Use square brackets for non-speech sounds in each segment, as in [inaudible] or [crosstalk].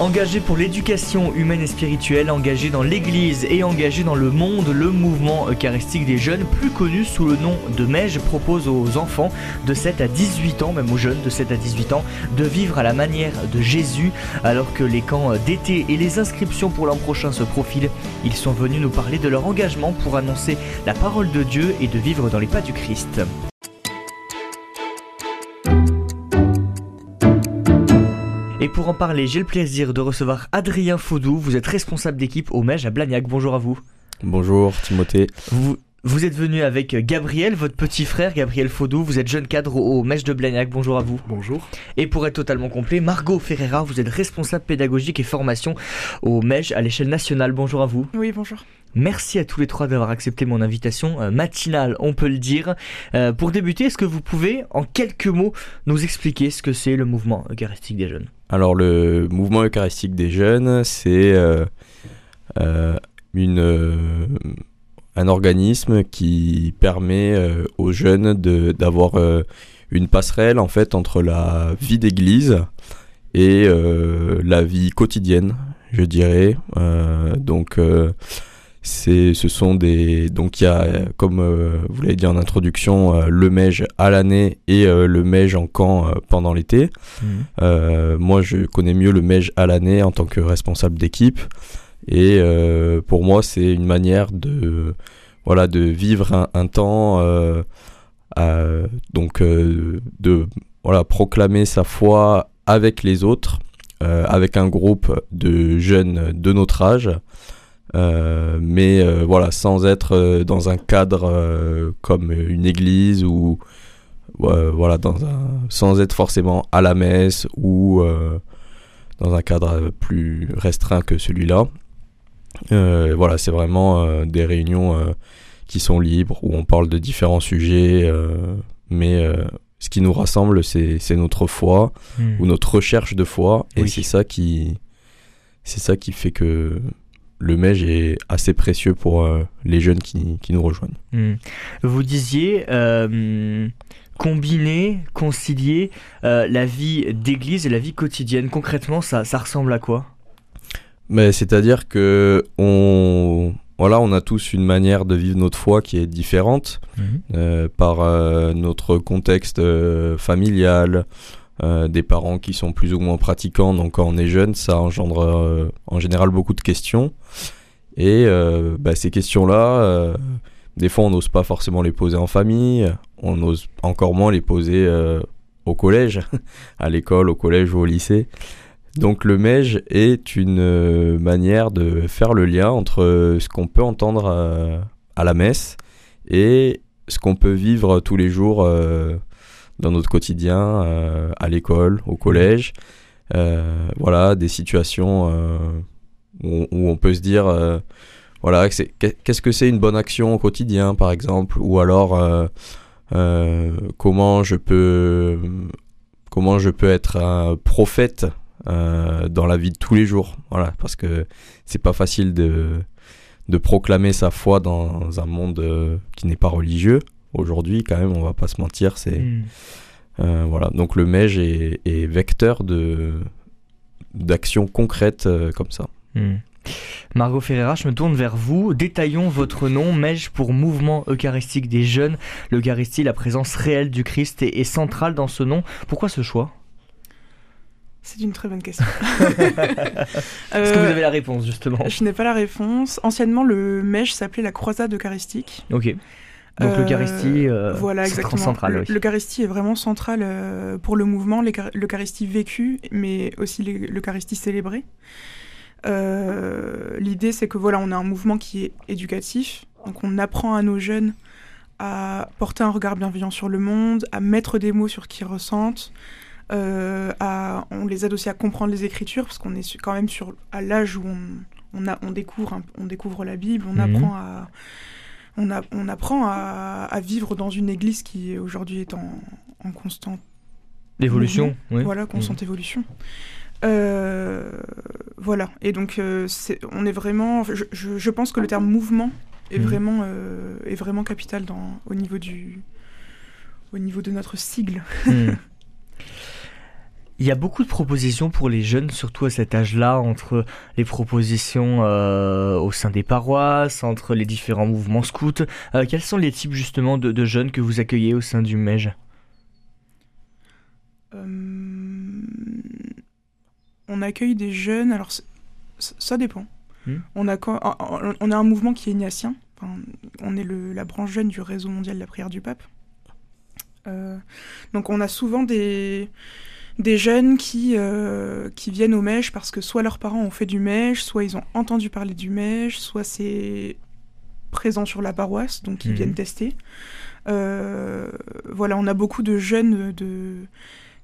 Engagé pour l'éducation humaine et spirituelle, engagé dans l'Église et engagé dans le monde, le mouvement eucharistique des jeunes, plus connu sous le nom de MEJ, propose aux enfants de 7 à 18 ans, même aux jeunes de 7 à 18 ans, de vivre à la manière de Jésus. Alors que les camps d'été et les inscriptions pour l'an prochain se profilent, ils sont venus nous parler de leur engagement pour annoncer la parole de Dieu et de vivre dans les pas du Christ. Et pour en parler, j'ai le plaisir de recevoir Adrien Faudou. Vous êtes responsable d'équipe au MEJ à Blagnac. Bonjour à vous. Bonjour Timothée. Vous, vous êtes venu avec Gabriel, votre petit frère, Gabriel Faudou. Vous êtes jeune cadre au MEJ de Blagnac. Bonjour à vous. Bonjour. Et pour être totalement complet, Margot Ferreira, vous êtes responsable pédagogique et formation au MEJ à l'échelle nationale. Bonjour à vous. Oui, bonjour. Merci à tous les trois d'avoir accepté mon invitation euh, matinale, on peut le dire. Euh, pour débuter, est-ce que vous pouvez, en quelques mots, nous expliquer ce que c'est le mouvement eucharistique des jeunes? Alors, le mouvement eucharistique des jeunes, c'est euh, euh, euh, un organisme qui permet aux jeunes d'avoir une passerelle en fait entre la vie d'église et la vie quotidienne, je dirais. Donc c'est, ce sont des donc il y a comme euh, vous l'avez dit en introduction euh, le MEJ à l'année et euh, le MEJ en camp pendant l'été. Euh, moi, je connais mieux le MEJ à l'année en tant que responsable d'équipe. Et pour moi, c'est une manière de, voilà, de vivre un, un temps, à- donc de voilà, proclamer sa foi avec les autres, avec un groupe de jeunes de notre âge. Euh, mais euh, voilà, sans être euh, dans un cadre comme une église ou voilà, dans un, sans être forcément à la messe ou dans un cadre plus restreint que celui-là. Voilà, c'est vraiment des réunions qui sont libres où on parle de différents sujets, mais ce qui nous rassemble, c'est notre foi ou notre recherche de foi, et Oui. c'est ça qui c'est ça qui fait que le MEJ est assez précieux pour euh, les jeunes qui, qui nous rejoignent. Hmm. Vous disiez euh, combiner, concilier euh, la vie d'église et la vie quotidienne. Concrètement, ça, ça ressemble à quoi? Mais c'est-à-dire que on voilà, on a tous une manière de vivre notre foi qui est différente euh, par notre contexte familial, euh, des parents qui sont plus ou moins pratiquants. Donc quand on est jeune, ça engendre euh, en général beaucoup de questions. Et euh, bah, ces questions-là, des fois on n'ose pas forcément les poser en famille, on ose encore moins les poser au collège, [laughs] à l'école, au collège ou au lycée. Donc le MEJ est une manière de faire le lien entre ce qu'on peut entendre à la messe et ce qu'on peut vivre tous les jours dans notre quotidien, euh, à l'école, au collège. Euh, voilà, des situations euh, où, on peut se dire, voilà, qu'est-ce que c'est une bonne action au quotidien, par exemple, ou alors comment je peux, être un prophète dans la vie de tous les jours? Voilà, parce que c'est pas facile de, proclamer sa foi dans un monde qui n'est pas religieux. Aujourd'hui, quand même, on va pas se mentir, c'est Hmm. euh, voilà. Donc le MEJ est, est vecteur de d'actions concrètes euh, comme ça. Hmm. Margot Ferreira, je me tourne vers vous. Détaillons votre nom, MEJ pour Mouvement Eucharistique des Jeunes. L'Eucharistie, la présence réelle du Christ est, est centrale dans ce nom. Pourquoi ce choix? C'est une très bonne question. [laughs] Est-ce que vous Euh, avez la réponse, justement? Je n'ai pas la réponse. Anciennement, le MEJ s'appelait la Croisade Eucharistique. Ok. Donc l'Eucharistie, euh, voilà, exactement. oui. L'Eucharistie est vraiment centrale euh, pour le mouvement, l'Euchar- l'Eucharistie vécue, mais aussi l'E- l'Eucharistie célébrée. Euh, L'idée, c'est que voilà, on a un mouvement qui est éducatif, donc on apprend à nos jeunes à porter un regard bienveillant sur le monde, à mettre des mots sur ce qu'ils ressentent. euh, à, on les aide aussi à comprendre les Écritures, parce qu'on est quand même sur, à l'âge où on, on, a, on, découvre, un- on découvre la Bible, on Mhm. apprend à, on, a- on apprend à, à vivre dans une église qui aujourd'hui est en, en constante L'évolution, oui. voilà, constante évolution. Euh, voilà. Et donc, euh, on est vraiment. Je, je- je pense que le terme mouvement est vraiment euh, est vraiment capital dans au niveau du au niveau de notre sigle. Hmm. [laughs] Il y a beaucoup de propositions pour les jeunes, surtout à cet âge-là, entre les propositions euh, au sein des paroisses, entre les différents mouvements scouts. Euh, quels sont les types justement de, de jeunes que vous accueillez au sein du MEJ? Euh, on accueille des jeunes. Alors, ça dépend. Mhm. On a on un mouvement qui est ignatien. Enfin, on est le- la branche jeune du réseau mondial de la prière du pape. Donc on a souvent des, des jeunes qui, euh, qui viennent au mèche parce que soit leurs parents ont fait du mèche, soit ils ont entendu parler du mèche, soit c'est présent sur la paroisse, donc ils Mhm. viennent tester. Euh, voilà, on a beaucoup de jeunes de,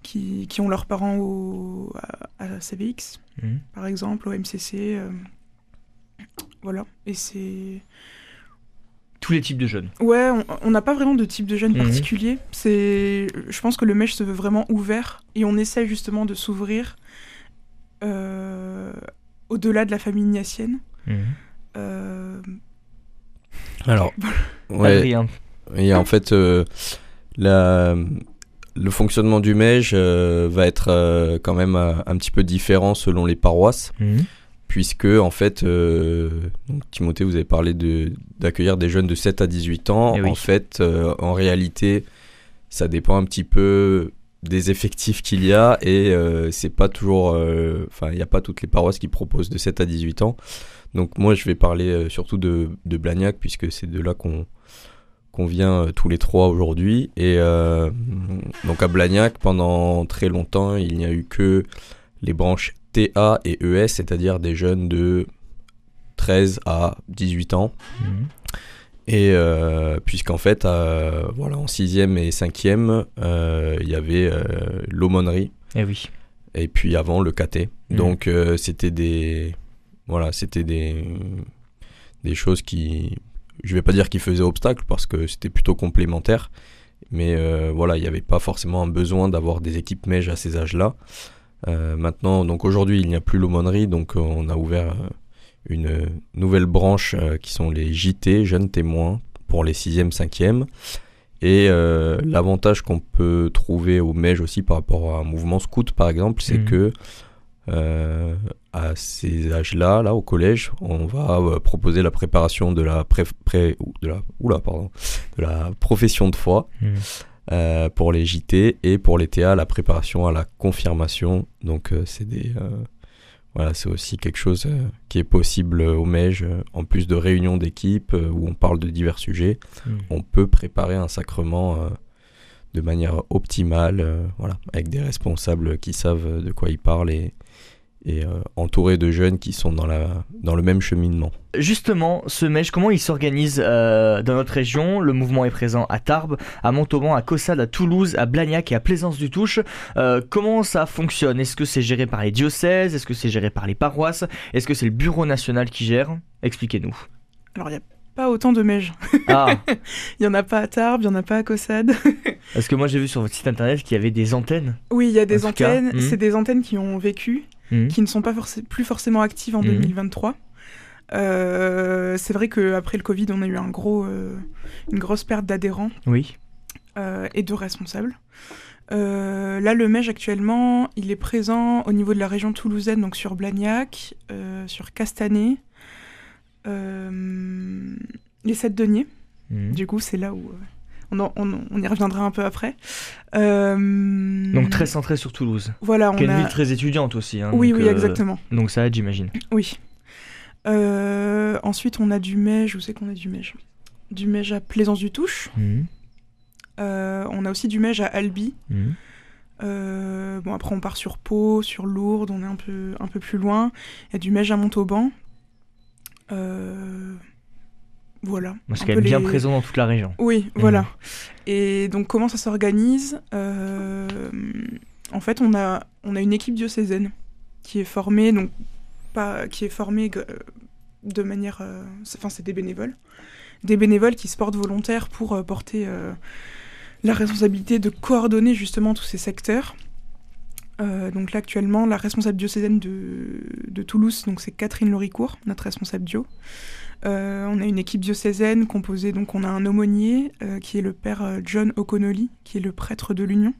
qui, qui ont leurs parents au, à, à CVX, Mhm. par exemple, au MCC. euh, voilà, et c'est... Tous les types de jeunes. Ouais, on- n'a pas vraiment de type de jeune Mhm. particulier. C'est, je pense que le mèche se veut vraiment ouvert et on essaie justement de s'ouvrir euh, au-delà de la famille ignatienne. Mhm. Euh, Alors, [laughs] ouais, Adrien. et en fait, euh, la, le fonctionnement du MEJ euh, va être euh, quand même euh, un petit peu différent selon les paroisses. Mhm. Puisque en fait, euh, donc, Timothée, vous avez parlé de d'accueillir des jeunes de 7 à 18 ans. Eh oui. En fait, euh, en réalité, ça dépend un petit peu des effectifs qu'il y a et euh, c'est pas toujours, enfin, il n'y a pas toutes les paroisses qui proposent de 7 à 18 ans. Donc moi, je vais parler surtout de, de Blagnac puisque c'est de là qu'on vient tous les trois aujourd'hui. Et donc à Blagnac, pendant très longtemps, il n'y a eu que les branches TA et ES, c'est-à-dire des jeunes de 13 à 18 ans. Mhm. Et euh, puisqu'en fait, euh, voilà, en 6e et 5e, euh, il y avait euh, l'aumônerie Eh oui. et puis avant le KT. Mhm. Donc c'était des voilà, c'était des des choses qui je vais pas dire qui faisaient obstacle parce que c'était plutôt complémentaire. Mais euh, voilà, il n'y avait pas forcément un besoin d'avoir des équipes mèges à ces âges-là. Euh, maintenant, donc aujourd'hui, il n'y a plus l'aumônerie, donc euh, on a ouvert euh, une nouvelle branche qui sont les JT, jeunes témoins, pour les 6e, 5e. Et euh, l'avantage qu'on peut trouver au MEJ aussi par rapport à un mouvement scout, par exemple, c'est Mhm. que euh, à ces âges-là, là, au collège, on va euh, proposer la préparation de la pré, pré- de la, oula, pardon, de la profession de foi Mhm. Euh, pour les JT et pour les TA, la préparation à la confirmation. Donc euh, c'est des euh, voilà, c'est aussi quelque chose qui est possible au MEJ, en plus de réunions d'équipe où on parle de divers sujets, Mhm. on peut préparer un sacrement de manière optimale, voilà, avec des responsables qui savent de quoi ils parlent et, et euh, entourés de jeunes qui sont dans, la, dans le même cheminement. Justement, ce MEJ, comment il s'organise euh, dans notre région? Le mouvement est présent à Tarbes, à Montauban, à Caussade, à Toulouse, à Blagnac et à Plaisance-du-Touche. Euh, comment ça fonctionne? Est-ce que c'est géré par les diocèses? Est-ce que c'est géré par les paroisses? Est-ce que c'est le bureau national qui gère? Expliquez-nous. alors il n'y a pas autant de mèges. Ah, [laughs] Il n'y en a pas à Tarbes, il n'y en a pas à Caussade. parce que moi j'ai vu sur votre site internet qu'il y avait des antennes. Oui, il y a des antennes. mhm. C'est des antennes qui ont vécu, Mhm. qui ne sont pas plus forcément actives en Mhm. 2023. Euh, c'est vrai qu'après le Covid, on a eu un gros, euh, une grosse perte d'adhérents Oui. euh, et de responsables. Euh, là, le MEJ actuellement, il est présent au niveau de la région toulousaine, donc sur Blagnac, sur Castanet, les Sept Deniers. Mhm. Du coup, c'est là où on, en- on- on y reviendra un peu après. Euh, Donc très centré sur Toulouse. voilà, est on une a. ville très étudiante aussi. hein, Oui, donc, oui, euh, exactement. Donc ça aide, j'imagine. Oui. Euh, ensuite, on a du MEJ. Où c'est qu'on a du MEJ Du MEJ à Plaisance-du-Touche. Mhm. On a aussi du MEJ à Albi. Mhm. Bon, après, on part sur Pau, sur Lourdes, on est un peu, un peu plus loin. Il y a du Mège à Montauban. Euh, Voilà. Quand peu même bien les- présent dans toute la région. Oui, voilà. Et donc, comment ça s'organise Euh, En fait, on a, on a une équipe diocésaine qui est formée, donc, pas, qui est formée euh, de manière. euh, c'est- Enfin, c'est des bénévoles. Des bénévoles qui se portent volontaires pour euh, porter la responsabilité de coordonner justement tous ces secteurs. Euh, donc là actuellement, la responsable diocésaine de, de Toulouse, donc c'est Catherine Loricourt, notre responsable dio. Euh, on a une équipe diocésaine composée, donc on a un aumônier euh, qui est le père John O'Connolly, qui est le prêtre de l'Union.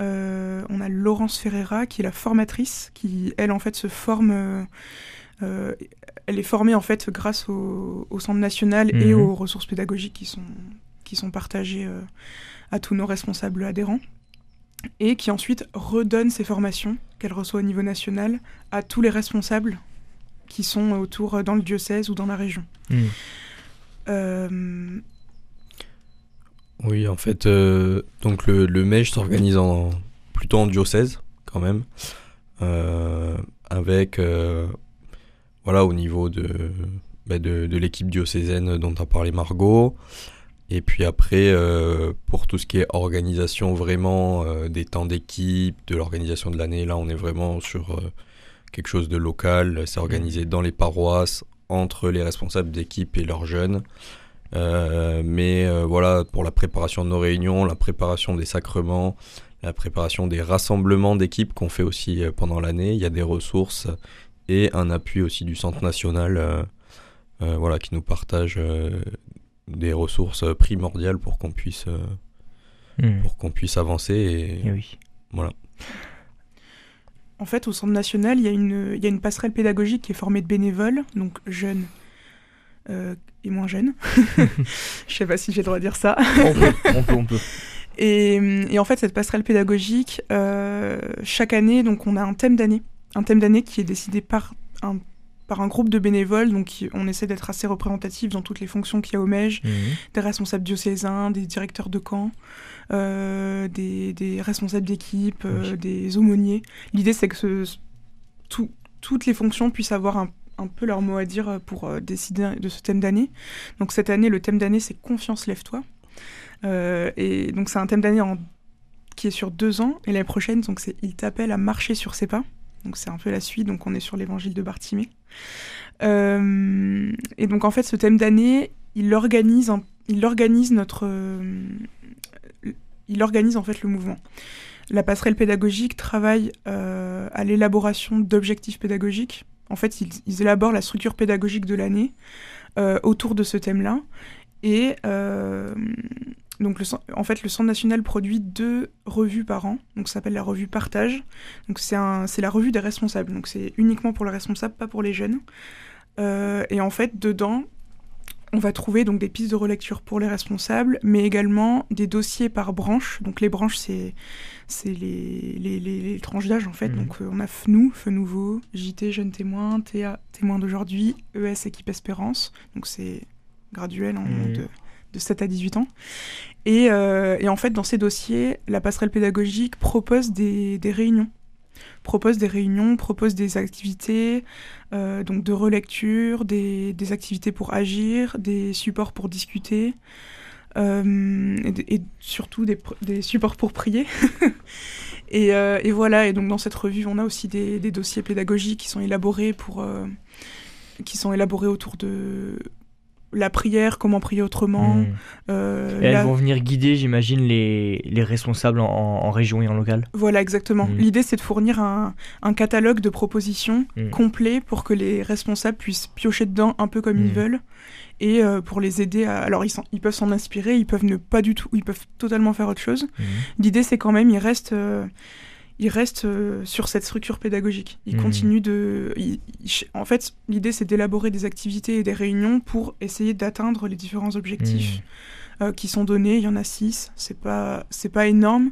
Euh, on a Laurence Ferreira qui est la formatrice, qui elle en fait se forme. euh, elle est formée en fait grâce au, au centre national et Mhm. aux ressources pédagogiques qui sont qui sont partagées euh, à tous nos responsables adhérents et qui ensuite redonne ces formations qu'elle reçoit au niveau national à tous les responsables qui sont autour euh, dans le diocèse ou dans la région. Mm. Euh, Oui, en fait, euh, donc le, le MEJ s'organise en, plutôt en diocèse, quand même, euh, avec, euh, voilà, au niveau de, bah, de, de l'équipe diocésaine dont a parlé Margot, et puis après, euh, pour tout ce qui est organisation vraiment euh, des temps d'équipe, de l'organisation de l'année, là, on est vraiment sur euh, quelque chose de local, c'est organisé dans les paroisses, entre les responsables d'équipe et leurs jeunes. Mais voilà, pour la préparation de nos réunions, la préparation des sacrements, la préparation des rassemblements d'équipes qu'on fait aussi pendant l'année, il y a des ressources et un appui aussi du Centre national euh, voilà, qui nous partage euh, des ressources primordiales pour qu'on puisse, euh, Mm. pour qu'on puisse avancer. Et, Eh oui. en fait, au centre national, il y, a une, il y a une passerelle pédagogique qui est formée de bénévoles, donc jeunes euh, et moins jeunes. [laughs] [laughs] Je sais pas si j'ai le droit de dire ça. On peut, on peut, on peut. [laughs] Et, et en fait, cette passerelle pédagogique, euh, chaque année, donc on a un thème d'année, un thème d'année qui est décidé par un par un groupe de bénévoles, donc on essaie d'être assez représentatif dans toutes les fonctions qu'il y a au MEJ, Mhm. des responsables diocésains, des directeurs de camp, euh, des, des responsables d'équipe, euh, Oui. des aumôniers. L'idée, c'est que ce- tout- toutes les fonctions puissent avoir un, un peu leur mot à dire pour euh, décider de ce thème d'année. Donc cette année, le thème d'année, c'est Confiance, lève-toi. Euh, et donc c'est un thème d'année en- qui est sur deux ans. Et l'année prochaine, donc c'est Il t'appelle à marcher sur ses pas. Donc c'est un peu la suite, donc on est sur l'évangile de Bartimée. Euh, et donc en fait, ce thème d'année, il organise, un- il organise notre, il organise en fait le mouvement. La passerelle pédagogique travaille euh, à l'élaboration d'objectifs pédagogiques. En fait, ils, élaborent la structure pédagogique de l'année euh, autour de ce thème-là. Et donc, le, en fait, le Centre national produit deux revues par an. Donc, ça s'appelle la revue Partage. Donc, c'est la revue des responsables. Donc, c'est uniquement pour les responsables, pas pour les jeunes. Euh, et en fait, dedans, on va trouver donc des pistes de relecture pour les responsables, mais également des dossiers par branche. Donc les branches, c'est c'est les, les, les- les tranches d'âge en fait. Mhm. Donc euh, on a FNOU, Feu Nouveau, JT Jeune Témoin, TA Témoin d'aujourd'hui, ES Équipe Espérance. Donc c'est graduel hein, Mhm. de, de 7 à 18 ans. Et, euh, et en fait, dans ces dossiers, la passerelle pédagogique propose des, réunions. Propose des réunions, propose des activités, euh, donc de relecture, des, activités pour agir, des supports pour discuter, euh, et, surtout des, supports pour prier. [laughs] et, et voilà, et donc dans cette revue, on a aussi des, dossiers pédagogiques qui sont élaborés pour, qui sont élaborés autour de la prière, comment prier autrement. Mm. euh, Et elles la- vont venir guider, j'imagine, les, les responsables en, en région et en local. Voilà, exactement. Mhm. L'idée, c'est de fournir un, un catalogue de propositions Mhm. complet pour que les responsables puissent piocher dedans un peu comme ils Mhm. veulent et euh, pour les aider à... Alors, ils, ils peuvent s'en inspirer, ils peuvent ne pas du tout, ils peuvent totalement faire autre chose. L'idée, c'est quand même, ils restent, euh, ils restent euh, sur cette structure pédagogique. Ils Mhm. continuent de... en fait, l'idée, c'est d'élaborer des activités et des réunions pour essayer d'atteindre les différents objectifs Mhm. euh, qui sont donnés. Il y en a six. C'est pas, c'est pas énorme,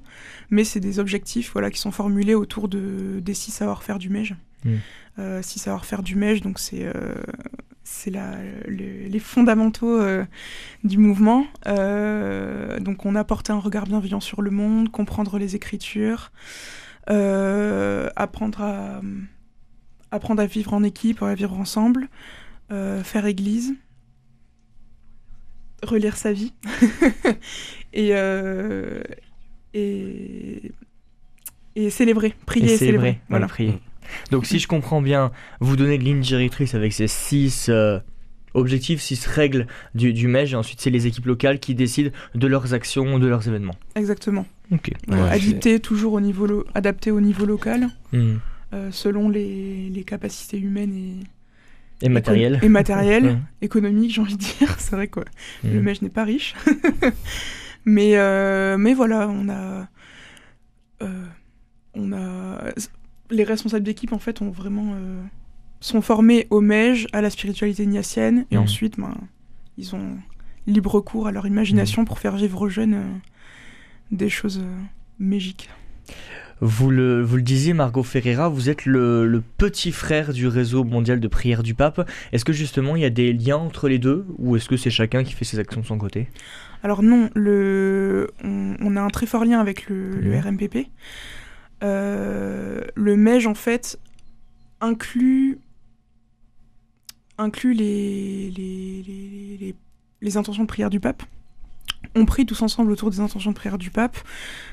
mais c'est des objectifs voilà, qui sont formulés autour de, des six savoir-faire du MEJ. Mm. Euh, six savoir-faire du MEJ, donc c'est, c'est le- les fondamentaux euh, du mouvement. Euh, donc on apporte un regard bienveillant sur le monde, comprendre les écritures, apprendre à apprendre à vivre en équipe, à vivre ensemble, euh, faire église, relire sa vie [laughs] et, euh, et et célébrer, prier et, Et célébrer, Voilà. voilà, prier. Donc si je comprends bien, vous donnez de ligne directrice avec ces six euh, objectifs, six règles du, du MEJ, et ensuite c'est les équipes locales qui décident de leurs actions, de leurs événements. Exactement. Ok. Voilà, Ouais, adapté toujours au niveau, lo- adapté au niveau local, Hmm. euh, selon les, les capacités humaines et, Et matériel. et matériel, [laughs] Ouais. économique, j'ai envie de dire. [laughs] C'est vrai quoi. Le Hmm. mèche n'est pas riche. [laughs] mais, euh, mais voilà, on a, euh, on a. Les responsables d'équipe, en fait, ont vraiment. euh, sont formés au mège, à la spiritualité ignatienne, et Mhm. ensuite, ben, ils ont libre cours à leur imagination pour faire vivre aux jeunes euh, des choses euh, magiques. Vous le, vous le disiez, Margot Ferreira, vous êtes le, le petit frère du réseau mondial de prière du pape. Est-ce que justement il y a des liens entre les deux ou est-ce que c'est chacun qui fait ses actions de son côté? Alors non, le, on, on a un très fort lien avec le, le. RMPP. Euh, le MEJ, en fait, inclut, inclut les, les, les, les- les intentions de prière du pape. On prie tous ensemble autour des intentions de prière du pape.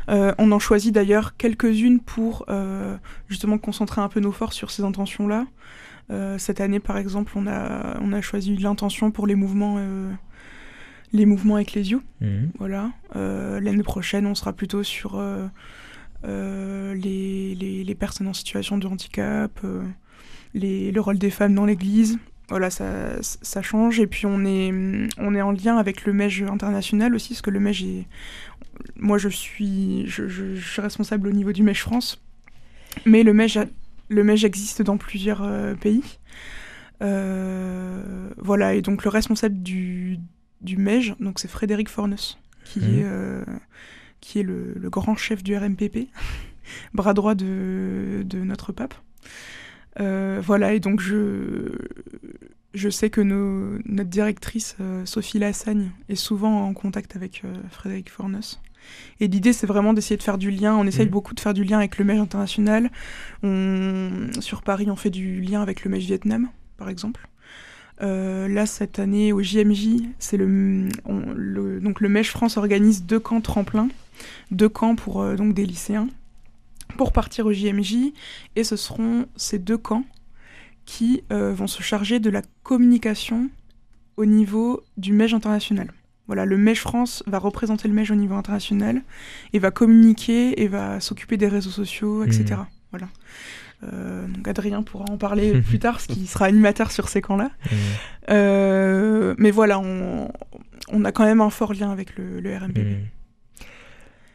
Euh, on en choisit d'ailleurs quelques-unes pour euh, justement concentrer un peu nos forces sur ces intentions-là. Euh, cette année, par exemple, on a, on a choisi l'intention pour les mouvements, les mouvements ecclésiaux. Mhm. Voilà. L'année prochaine, on sera plutôt sur les, les, les personnes en situation de handicap, les, le rôle des femmes dans l'Église. Voilà, ça, ça change. Et puis, on est, on est en lien avec le MEJ international aussi, parce que le MEJ est... Moi, je suis, je, je- je suis responsable au niveau du MEJ France. Mais le MEJ, le MEJ existe dans plusieurs euh, pays. Euh, voilà, et donc le responsable du, du MEJ, donc c'est Frédéric Fornes, qui Mhm. est, euh, qui est le, le grand chef du RMPP, [laughs] bras droit de, de notre pape. Euh, voilà, et donc je, je sais que nos- notre directrice, euh, Sophie Lassagne, est souvent en contact avec euh, Frédéric Fornes. Et l'idée, c'est vraiment d'essayer de faire du lien. On essaye Mhm. beaucoup de faire du lien avec le MEJ international. On, sur Paris, on fait du lien avec le MEJ Vietnam, par exemple. Euh, là, cette année, au JMJ, c'est le, on- le- donc le MEJ France organise deux camps tremplins, deux camps pour euh, donc des lycéens, pour partir au JMJ. Et ce seront ces deux camps qui euh, vont se charger de la communication au niveau du MEJ international. Voilà, le MEJ France va représenter le MEJ au niveau international et va communiquer et va s'occuper des réseaux sociaux, etc. Voilà. Euh, donc Adrien pourra en parler [laughs] plus tard, parce qu'il sera animateur sur ces camps-là. Mhm. Euh, mais voilà, on, on a quand même un fort lien avec le, le. Mhm.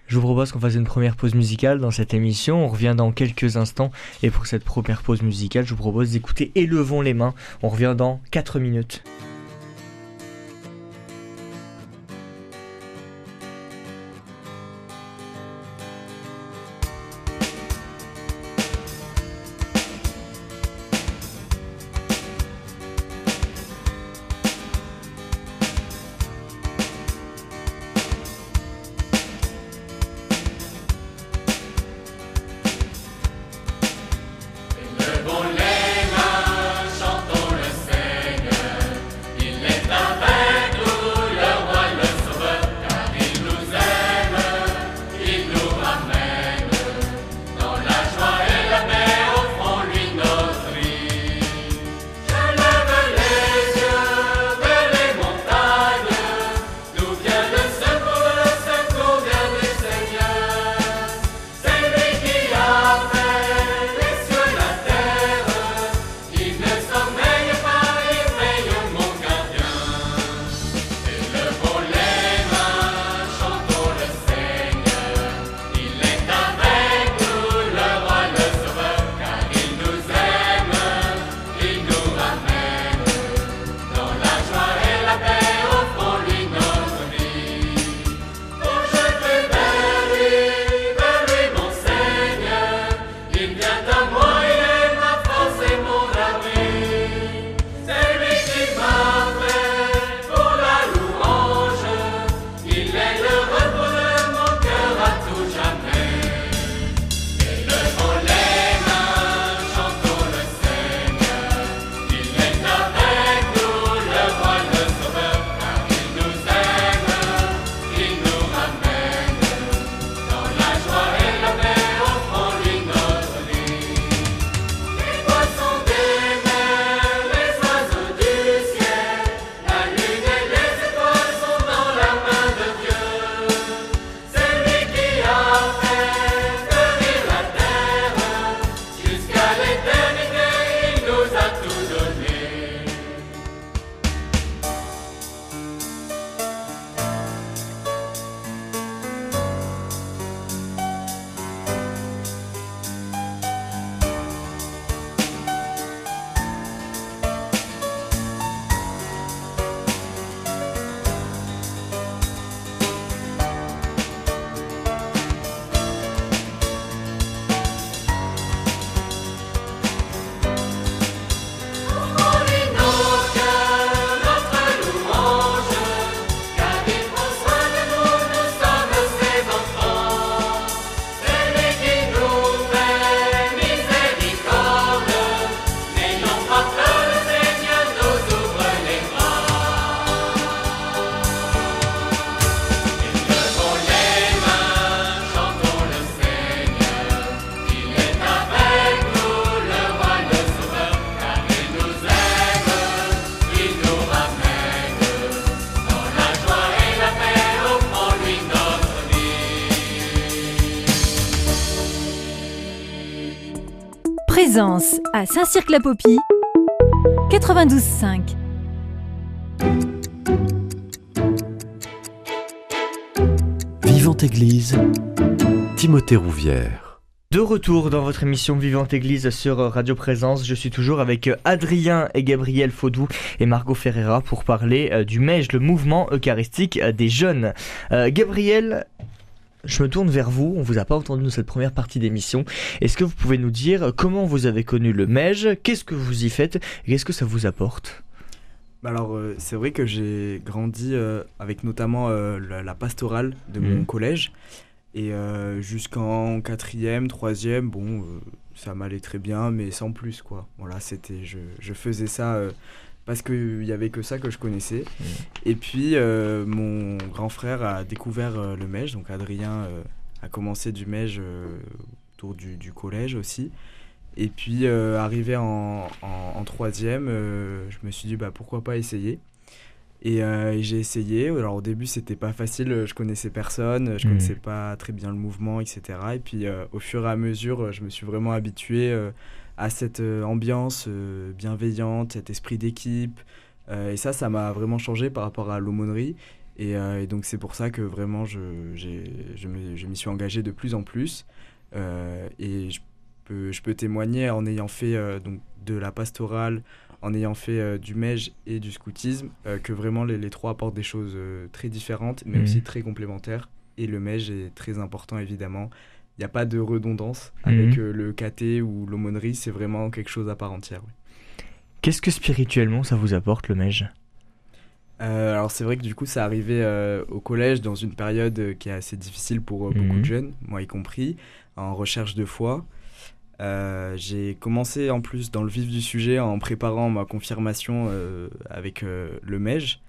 Je vous propose qu'on fasse une première pause musicale dans cette émission. On revient dans quelques instants. Et pour cette première pause musicale, je vous propose d'écouter Élevons les mains. On revient dans 4 minutes. À Saint-Cirque-la-Popie, 92.5. Vivante Église, Timothée Rouvière. De retour dans votre émission Vivante Église sur Radio Présence, je suis toujours avec Adrien et Gabriel Faudou et Margot Ferreira pour parler euh, du MEJ, le mouvement eucharistique euh, des jeunes. Euh, Gabriel, je me tourne vers vous, on vous a pas entendu dans cette première partie d'émission. Est-ce que vous pouvez nous dire comment vous avez connu le MEJ, qu'est-ce que vous y faites et qu'est-ce que ça vous apporte? Bah alors, euh, c'est vrai que j'ai grandi euh, avec notamment euh, la, la pastorale de mon collège. Et jusqu'en quatrième, troisième, bon, ça m'allait très bien, mais sans plus, quoi. Voilà, c'était, je, je faisais ça parce qu'il y avait que ça que je connaissais. Et puis, euh, mon grand frère a découvert euh, le MEJ, donc Adrien euh, a commencé du euh, autour du, du collège aussi. Et puis, arrivé en, en, en troisième, je me suis dit, bah, pourquoi pas essayer et, euh, et j'ai essayé. Alors au début, c'était pas facile. Je connaissais personne, je Mhm. connaissais pas très bien le mouvement, etc. Et puis euh, au fur et à mesure, je me suis vraiment habitué euh, à cette euh, ambiance euh, bienveillante, cet esprit d'équipe. Euh, et ça, ça m'a vraiment changé par rapport à l'aumônerie. Et, euh, et donc c'est pour ça que vraiment je, je, m'y suis engagé de plus en plus. Euh, et je peux, je peux témoigner en ayant fait euh, donc, de la pastorale, en ayant fait du MEJ et du scoutisme, que vraiment les, les trois apportent des choses très différentes, mais Mhm. aussi très complémentaires. Et le MEJ est très important, évidemment. Il n'y a pas de redondance Mhm. avec euh, le KT ou l'aumônerie, c'est vraiment quelque chose à part entière. oui. Qu'est-ce que spirituellement ça vous apporte le MEJ Euh, alors c'est vrai que du coup ça arrivait euh, au collège dans une période qui est assez difficile pour beaucoup Mhm. de jeunes, moi y compris, en recherche de foi. J'ai commencé en plus dans le vif du sujet en préparant ma confirmation avec le MEJ.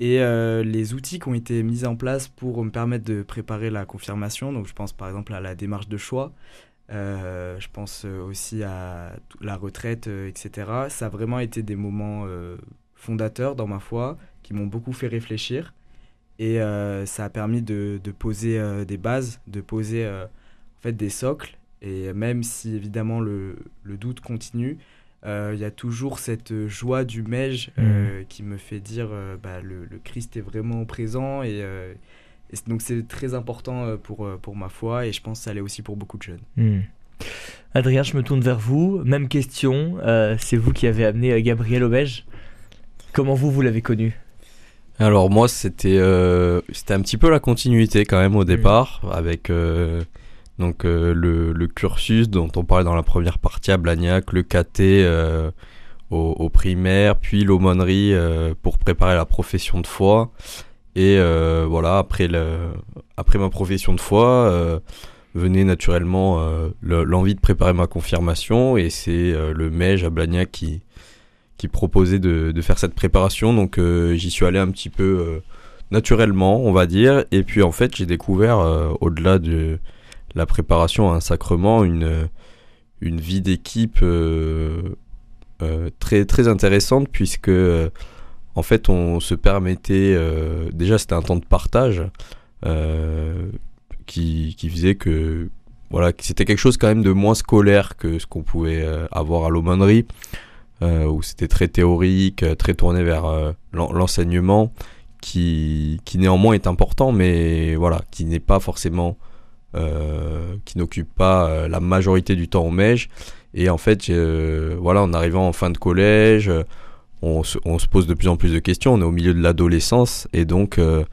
Et euh, les outils qui ont été mis en place pour me permettre de préparer la confirmation, donc je pense par exemple à la démarche de choix, euh, je pense euh, aussi à la retraite, etc. Ça a vraiment été des moments fondateurs dans ma foi qui m'ont beaucoup fait réfléchir. Et ça a permis de, poser des bases, de poser en fait des socles. Et même si évidemment le, doute continue, il y a toujours cette joie du MEJ euh, qui me fait dire euh, bah, le, le Christ est vraiment présent. Et, euh, donc c'est très important euh, pour, euh, pour ma foi et je pense que ça l'est aussi pour beaucoup de jeunes. Hmm. Adrien, je me tourne vers vous. Même question, euh, c'est vous qui avez amené euh, Gabriel au MEJ. Comment vous, vous l'avez connu? Alors moi c'était euh, c'était un petit peu la continuité quand même au départ avec euh, donc euh, le, cursus dont on parlait dans la première partie à Blagnac, le KT euh, au, primaire, puis l'aumônerie euh, pour préparer la profession de foi. Et voilà après ma profession de foi venait naturellement le- l'envie de préparer ma confirmation et c'est le MEJ à Blagnac qui qui proposait de, de faire cette préparation. Donc j'y suis allé un petit peu naturellement, on va dire. Et puis en fait, j'ai découvert, au-delà de la préparation à un sacrement, une, vie d'équipe euh, euh, très, intéressante, puisque euh, en fait, on se permettait. déjà, c'était un temps de partage qui, qui faisait que. Voilà, c'était quelque chose quand même de moins scolaire que ce qu'on pouvait avoir à l'aumônerie où c'était très théorique, très tourné vers l'en- l'enseignement, qui, qui néanmoins est important, mais voilà, qui n'est pas forcément, qui n'occupe pas euh, la majorité du temps au MEJ. Et en fait, euh, voilà, en arrivant en fin de collège, euh, on se, pose de plus en plus de questions, on est au milieu de l'adolescence, et donc euh,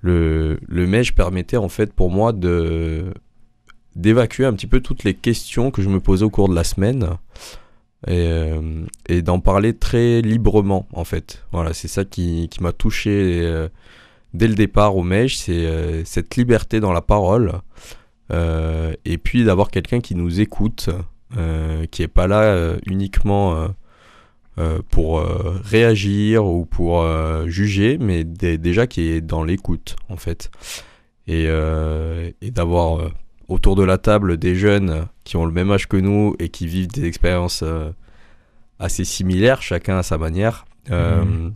le, le MEJ permettait en fait pour moi de d'évacuer un petit peu toutes les questions que je me posais au cours de la semaine et, euh, et d'en parler très librement en fait. Voilà, c'est ça qui, qui m'a touché euh, dès le départ au MEJ, c'est euh, cette liberté dans la parole euh, et puis d'avoir quelqu'un qui nous écoute, euh, qui est pas là uniquement pour réagir ou pour juger, mais dé- déjà qui est dans l'écoute en fait. Et, et d'avoir autour de la table des jeunes qui ont le même âge que nous et qui vivent des expériences assez similaires, chacun à sa manière, Mhm.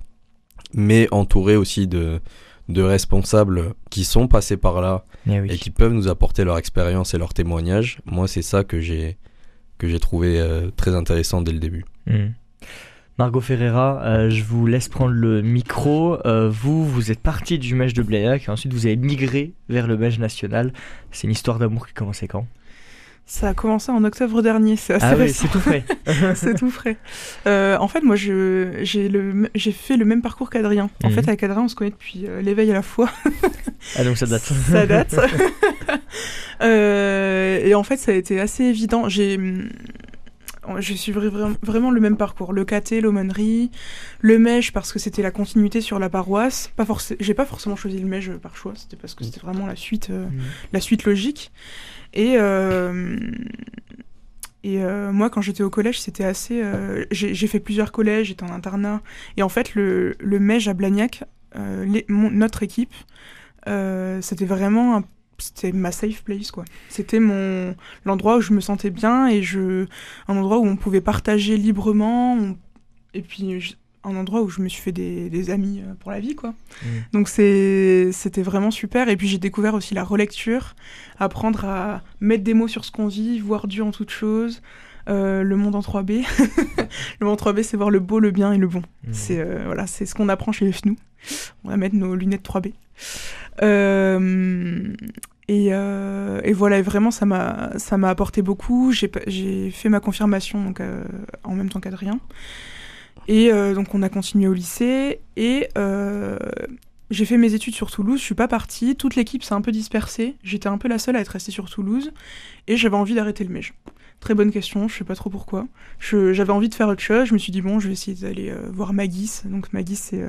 mais entourés aussi de, de responsables qui sont passés par là Eh oui. et qui peuvent nous apporter leur expérience et leur témoignage. Moi, c'est ça que j'ai que j'ai trouvé très intéressant dès le début. Hmm. Margot Ferreira, je vous laisse prendre le micro. vous, vous êtes parti du Mèche de Blagnac et ensuite vous avez migré vers le Mèche national. C'est une histoire d'amour qui commençait quand? Ça a commencé en octobre dernier, c'est assez ah oui, c'est tout frais. [laughs] [laughs] c'est tout frais. Euh, en fait, moi, j'ai fait le même parcours qu'Adrien. En fait, mhm. avec Adrien, on se connaît depuis euh, l'éveil à la foi. ah, donc ça date. ça date. [laughs] euh, et en fait, ça a été assez évident. J'ai je suis vraiment le même parcours. Le caté, l'aumônerie, le mèche parce que c'était la continuité sur la paroisse. Pas j'ai pas forcément choisi le mèche par choix, c'était parce que c'était vraiment la suite, euh, mhm. la suite logique. Et, euh, et euh, moi, quand j'étais au collège, c'était assez. Euh, j'ai fait plusieurs collèges, j'étais en internat. Et en fait, le, le MEJ à Blagnac, notre équipe, c'était vraiment c'était ma safe place quoi. C'était mon l'endroit où je me sentais bien et je un endroit où on pouvait partager librement et puis un endroit où je me suis fait des, amis euh, pour la vie, quoi. Mm. Donc c'était vraiment super. Et puis j'ai découvert aussi la relecture, apprendre à mettre des mots sur ce qu'on vit, voir Dieu en toute chose. Euh, le monde en 3B. [laughs] le monde en 3B, c'est voir le beau, le bien et le bon. Mm. C'est euh, voilà, c'est ce qu'on apprend chez les FNU. On va mettre nos lunettes 3B. et, et, voilà, vraiment, ça m'a apporté beaucoup. J'ai fait ma confirmation donc, en même temps qu'Adrien. Et euh, donc on a continué au lycée et euh, j'ai fait mes études sur Toulouse, je suis pas partie, toute l'équipe s'est un peu dispersée, j'étais un peu la seule à être restée sur Toulouse et j'avais envie d'arrêter le MEJ. Très bonne question, je sais pas trop pourquoi. J'avais envie de faire autre chose, je me suis dit bon, je vais essayer d'aller euh, voir Magis. Donc Magis c'est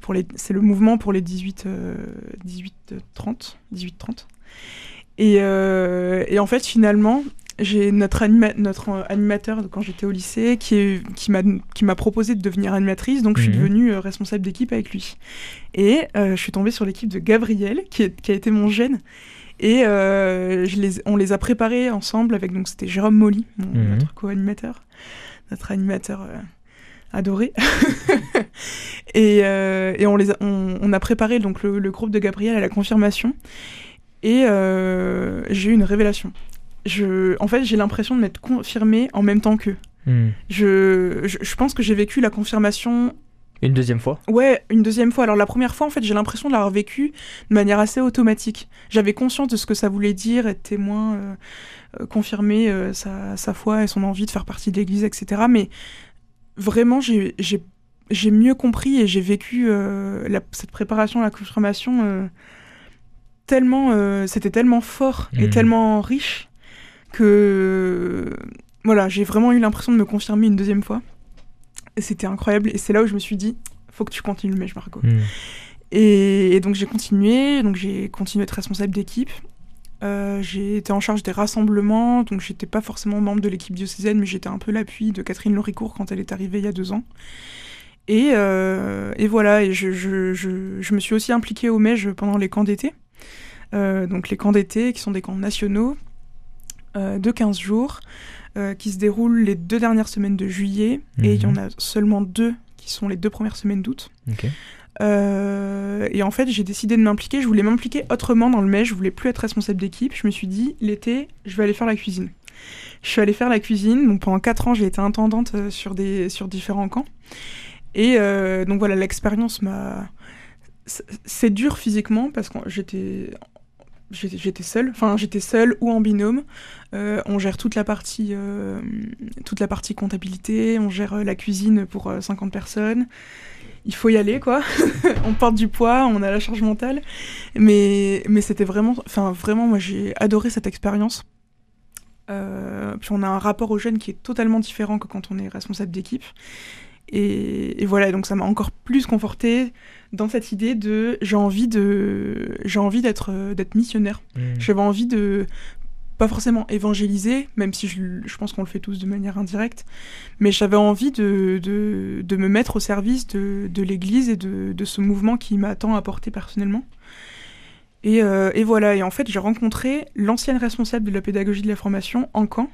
pour les c'est le mouvement pour les 18 18 30, 18 30. Et, et en fait finalement, j'ai notre, notre animateur quand j'étais au lycée qui, qui m'a proposé de devenir animatrice, donc je suis mhm. devenue euh, responsable d'équipe avec lui. Et euh, je suis tombée sur l'équipe de Gabriel, qui, qui, a été mon gène. Et euh, je les, on les a préparés ensemble avec, donc c'était Jérôme Molly, mhm. notre co-animateur, notre animateur adoré. [laughs] et, et on, les a, on, a préparé donc le, le, groupe de Gabriel à la confirmation. Et j'ai eu une révélation je, en fait, j'ai l'impression de m'être confirmée en même temps qu'eux. Hmm. Je, je, pense que j'ai vécu la confirmation. Une deuxième fois? Ouais, une deuxième fois. Alors la première fois, en fait, j'ai l'impression de l'avoir vécu de manière assez automatique. J'avais conscience de ce que ça voulait dire, être témoin, euh, euh, confirmer euh, sa, sa, foi et son envie de faire partie de l'Église, etc. Mais vraiment, j'ai mieux compris et j'ai vécu la, cette préparation à la confirmation tellement... C'était tellement fort et hmm. tellement riche que voilà, j'ai vraiment eu l'impression de me confirmer une deuxième fois. Et c'était incroyable. Et c'est là où je me suis dit, faut que tu continues le mèche, Marco. Hmm. Et, donc j'ai continué, donc j'ai continué à être responsable d'équipe. Euh, j'ai été en charge des rassemblements, donc j'étais pas forcément membre de l'équipe diocésaine, mais j'étais un peu l'appui de Catherine Loricourt quand elle est arrivée il y a deux ans. Et, euh, et voilà, et je, je, je, je, me suis aussi impliquée au MEJ pendant les camps d'été. Euh, donc les camps d'été, qui sont des camps nationaux, de 15 jours euh, qui se déroulent les deux dernières semaines de juillet et il y en mhm. a seulement deux qui sont les deux premières semaines d'août. Euh, et en fait, j'ai décidé de m'impliquer. Je voulais m'impliquer autrement dans le mai. Je voulais plus être responsable d'équipe. Je me suis dit, l'été, je vais aller faire la cuisine. Je suis allée faire la cuisine. Donc pendant 4 ans, j'ai été intendante sur, des, sur différents camps. Et donc voilà, l'expérience m'a. C'est dur physiquement parce que j'étais j'étais seule, enfin j'étais seule ou en binôme. Euh, on gère toute la partie, euh, toute la partie comptabilité, on gère euh, la cuisine pour 50 personnes. Il faut y aller quoi. [laughs] on porte du poids, on a la charge mentale, mais mais c'était vraiment, enfin vraiment moi j'ai adoré cette expérience. puis on a un rapport aux jeunes qui est totalement différent que quand on est responsable d'équipe. Et, voilà, donc ça m'a encore plus conforté dans cette idée de j'ai envie de j'ai envie d'être euh, d'être missionnaire. Mmh. J'avais envie de pas forcément évangéliser, même si je, je pense qu'on le fait tous de manière indirecte, mais j'avais envie de, de, de, me mettre au service de, de l'Église et de, de, ce mouvement qui m'a tant apporté personnellement. Et, euh, et voilà, et en fait j'ai rencontré l'ancienne responsable de la pédagogie de la formation en camp,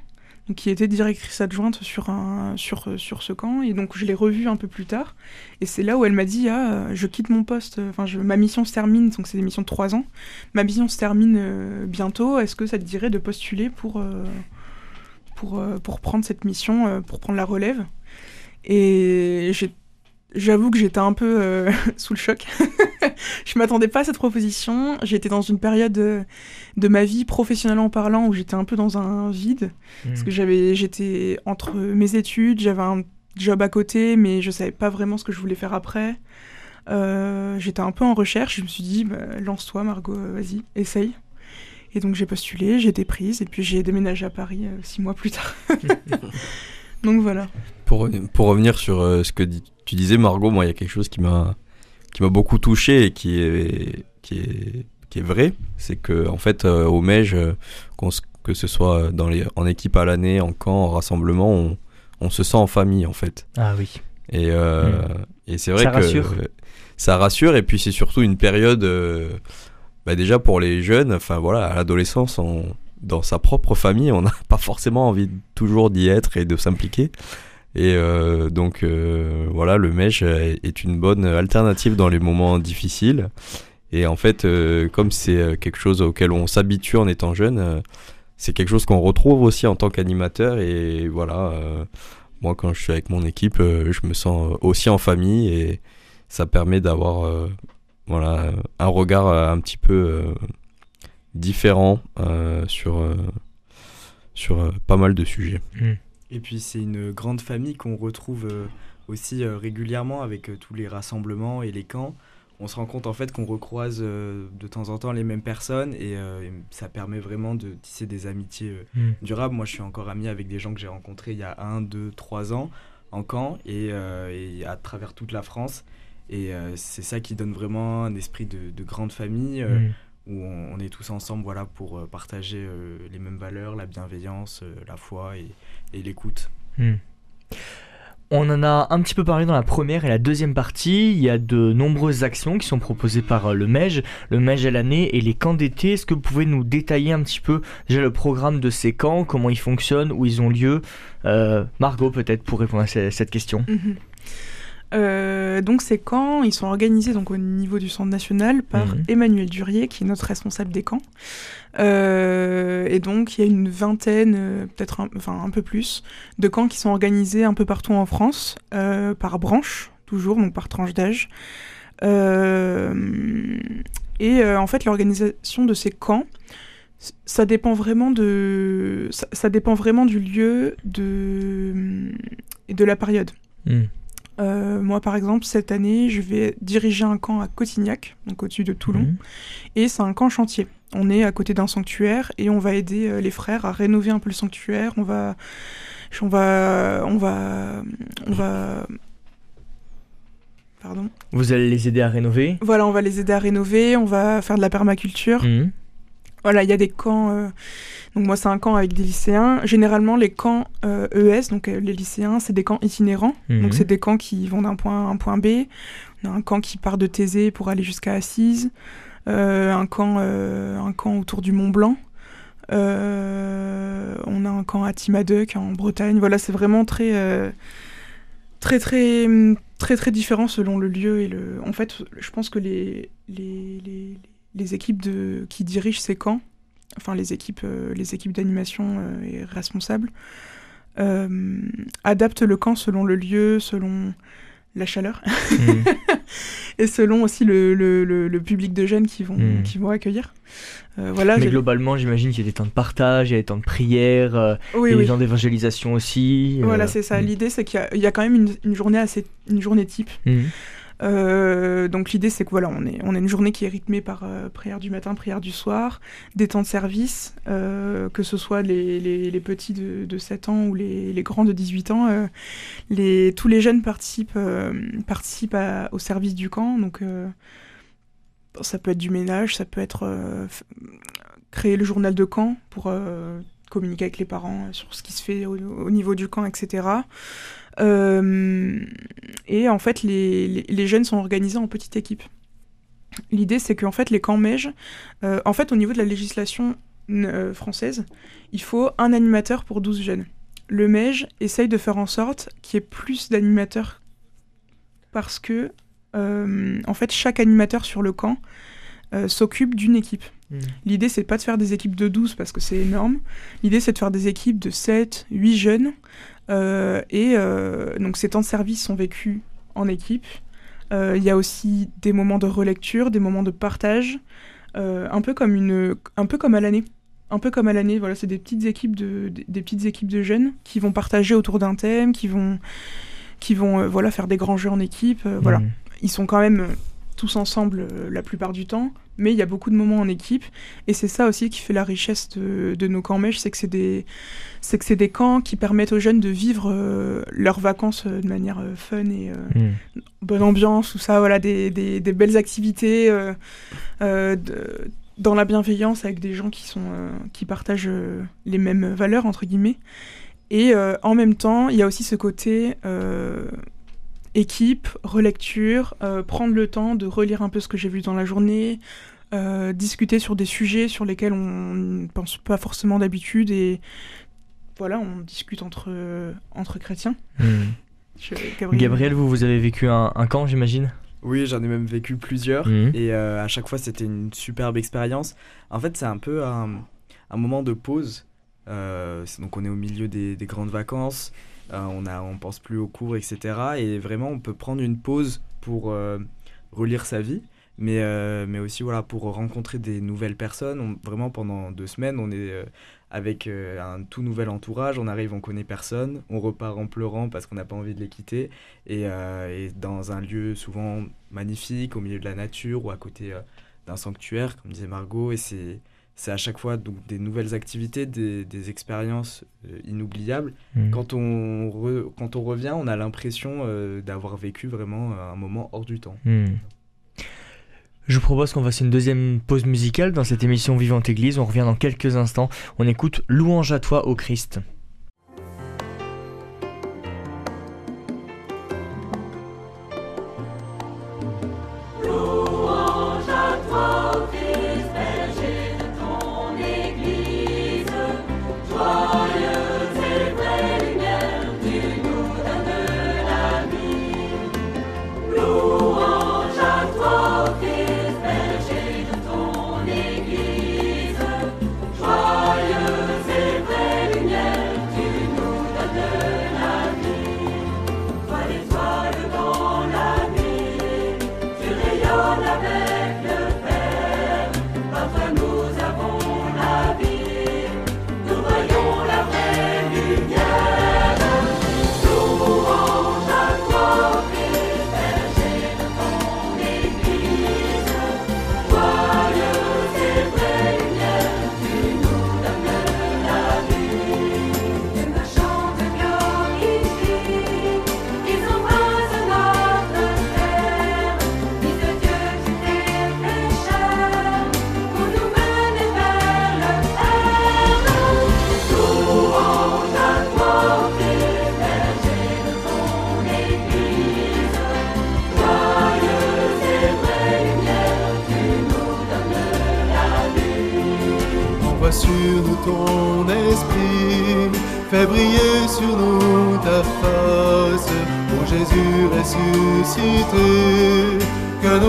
qui était directrice adjointe sur, un, sur, sur ce camp. Et donc, je l'ai revue un peu plus tard. Et c'est là où elle m'a dit Ah, je quitte mon poste, enfin, ma mission se termine, donc c'est des missions de trois ans. Ma mission se termine euh, bientôt. Est-ce que ça te dirait de postuler pour, euh, pour, euh, pour prendre cette mission, pour prendre la relève? Et j'avoue que j'étais un peu [laughs] sous le choc. [laughs] [laughs] je m'attendais pas à cette proposition. J'étais dans une période de ma vie professionnellement parlant où j'étais un peu dans un vide. Parce que j'avais, j'étais entre mes études, j'avais un job à côté, mais je savais pas vraiment ce que je voulais faire après. Euh, j'étais un peu en recherche, je me suis dit, bah, lance-toi Margot, euh, vas-y, essaye. Et donc j'ai postulé, j'ai été prise, et puis j'ai déménagé à Paris euh, six mois plus tard. [laughs] donc voilà. Pour, pour revenir sur euh, ce que tu disais, Margot, moi, il y a quelque chose qui m'a qui m'a beaucoup touché et qui est, qui est, qui est vrai. C'est que, en fait, euh, au MEJ, euh, se- que ce soit dans les, en équipe à l'année, en camp, en rassemblement, on, on se sent en famille, en fait. Ah oui. Et, euh, et c'est vrai Ça que rassure. ça rassure. Et puis c'est surtout une période, euh, bah déjà pour les jeunes, enfin voilà, à l'adolescence, on- dans sa propre famille, on n'a [laughs] pas forcément envie toujours d'y être et de s'impliquer. Et euh, donc euh, voilà, le MEJ est est une bonne alternative dans les moments difficiles. Et en fait, euh, comme c'est euh, quelque chose auquel on s'habitue en étant jeune, euh, c'est quelque chose qu'on retrouve aussi en tant qu'animateur. Et voilà, euh, moi quand je suis avec mon équipe, euh, je me sens aussi en famille et ça permet d'avoir euh, voilà, un regard euh, un petit peu euh, différent euh, sur, euh, sur euh, pas mal de sujets. Et puis c'est une grande famille qu'on retrouve euh, aussi euh, régulièrement avec euh, tous les rassemblements et les camps. On se rend compte en fait qu'on recroise de temps en temps les mêmes personnes et, ça permet vraiment de tisser des amitiés Mm. durables. Moi je suis encore ami avec des gens que j'ai rencontrés il y a un, deux, trois ans en camp et, et à travers toute la France. Et euh, c'est ça qui donne vraiment un esprit de, de grande famille euh, Mm. Où on, on est tous ensemble voilà, pour euh, partager euh, les mêmes valeurs, la bienveillance, euh, la foi et, et l'écoute. Hmm. On en a un petit peu parlé dans la première et la deuxième partie. Il y a de nombreuses actions qui sont proposées par le MEJ, le MEJ à l'année et les camps d'été. Est-ce que vous pouvez nous détailler un petit peu déjà le programme de ces camps, comment ils fonctionnent, où ils ont lieu? Euh, Margot peut-être pour répondre à ce- cette question. Mhm. Euh, donc ces camps, ils sont organisés donc au niveau du centre national par Mhm. Emmanuel Durier, qui est notre responsable des camps. Euh, et donc il y a une vingtaine, euh, peut-être un, enfin un peu plus, de camps qui sont organisés un peu partout en France, euh, par branche, toujours, donc par tranche d'âge. Et en fait l'organisation de ces camps, ça dépend vraiment de, ça, ça dépend vraiment du lieu, de et de la période. Hmm. Euh, moi, par exemple, cette année, je vais diriger un camp à Cotignac, donc au-dessus de Toulon, Mhm. et c'est un camp chantier. On est à côté d'un sanctuaire et on va aider euh, les frères à rénover un peu le sanctuaire. On va, on va, on va, on va, pardon. Vous allez les aider à rénover? Voilà, on va les aider à rénover. On va faire de la permaculture. Mhm. Voilà, il y a des camps. euh, Donc moi, c'est un camp avec des lycéens. Généralement, les camps euh, ES, donc euh, les lycéens, c'est des camps itinérants. Mhm. Donc c'est des camps qui vont d'un point A à un point B. On a un camp qui part de Thésée pour aller jusqu'à Assise. Un camp, un camp autour du Mont Blanc. On a un camp à Timaduck en Bretagne. Voilà, c'est vraiment très, très, très, très, très différent selon le lieu et le. En fait, je pense que les, les, les, les équipes de, qui dirigent ces camps, enfin les équipes, euh, les équipes d'animation euh, et responsables, euh, adaptent le camp selon le lieu, selon la chaleur [laughs] Mhm. et selon aussi le, le, le, le public de jeunes qui vont, Mm. qui vont accueillir. Euh, voilà, Mais globalement, j'imagine qu'il y a des temps de partage, il y a des temps de prière, euh, oui, il y a oui. des temps d'évangélisation aussi. Voilà, euh, c'est ça. mhm. L'idée, c'est qu'il y a- il y, a quand même une, une journée assez, une journée type. Euh, donc l'idée, c'est que voilà, on est, on a une journée qui est rythmée par euh, prière du matin, prière du soir, des temps de service, euh, que ce soit les, les, petits de, de 7 ans ou les, les grands de 18 ans. les, tous les jeunes participent, participent au service du camp. Donc ça peut être du ménage, ça peut être créer le journal de camp pour communiquer avec les parents sur ce qui se fait au niveau du camp, etc. Euh, et en fait, les, les, les jeunes sont organisés en petites équipes. L'idée, c'est qu'en fait, les camps MEJ, euh, en fait, au niveau de la législation euh, française, il faut un animateur pour 12 jeunes. Le MEJ essaye de faire en sorte qu'il y ait plus d'animateurs parce que, euh, en fait, chaque animateur sur le camp s'occupent d'une équipe. Hmm. L'idée, c'est pas de faire des équipes de 12 parce que c'est énorme. L'idée, c'est de faire des équipes de 7, 8 jeunes. Euh, et euh, donc, ces temps de service sont vécus en équipe. Euh, Il y a aussi des moments de relecture, des moments de partage, un, peu comme une, un peu comme à l'année. Un peu comme à l'année, voilà, c'est des petites équipes de, des, des petites équipes de jeunes qui vont partager autour d'un thème, qui vont, qui vont euh, voilà, faire des grands jeux en équipe. euh, voilà Hmm. ils sont quand même tous ensemble euh, la plupart du temps, mais il y a beaucoup de moments en équipe, et c'est ça aussi qui fait la richesse de, de nos camps mèches, c'est que c'est des, c'est que c'est des camps qui permettent aux jeunes de vivre euh, leurs vacances euh, de manière euh, fun et euh, Hmm. bonne ambiance, tout ça, voilà, des, des, des belles activités de- dans la bienveillance avec des gens qui sont qui partagent les mêmes valeurs entre guillemets. Et en même temps, il y a aussi ce côté équipe, relecture, euh, prendre le temps de relire un peu ce que j'ai vu dans la journée, euh, discuter sur des sujets sur lesquels on ne pense pas forcément d'habitude et voilà, on discute entre, entre chrétiens. Hmm. Je- Gabriel, vous, vous avez vécu un, un camp, j'imagine? Oui, j'en ai même vécu plusieurs. Mhm. Et euh, à chaque fois, c'était une superbe expérience. En fait, c'est un peu un, un moment de pause. Euh, donc, on est au milieu des, des grandes vacances. Euh, on a, on pense plus aux cours, etc. Et vraiment, on peut prendre une pause pour euh, relire sa vie. Mais, euh, mais aussi voilà, pour rencontrer des nouvelles personnes. On- vraiment, pendant deux semaines, on est euh, avec euh, un tout nouvel entourage. On arrive, on connaît personne. On repart en pleurant parce qu'on n'a pas envie de les quitter. Et, et dans un lieu souvent magnifique, au milieu de la nature ou à côté d'un sanctuaire, comme disait Margot. Et c'est c'est à chaque fois donc, des nouvelles activités, des, des expériences inoubliables. Hmm. Quand on, re- quand on revient, on a l'impression d'avoir vécu vraiment un moment hors du temps. Hmm. Je propose qu'on fasse une deuxième pause musicale dans cette émission Vivante Église. On revient dans quelques instants. On écoute Louange à toi, ô Christ.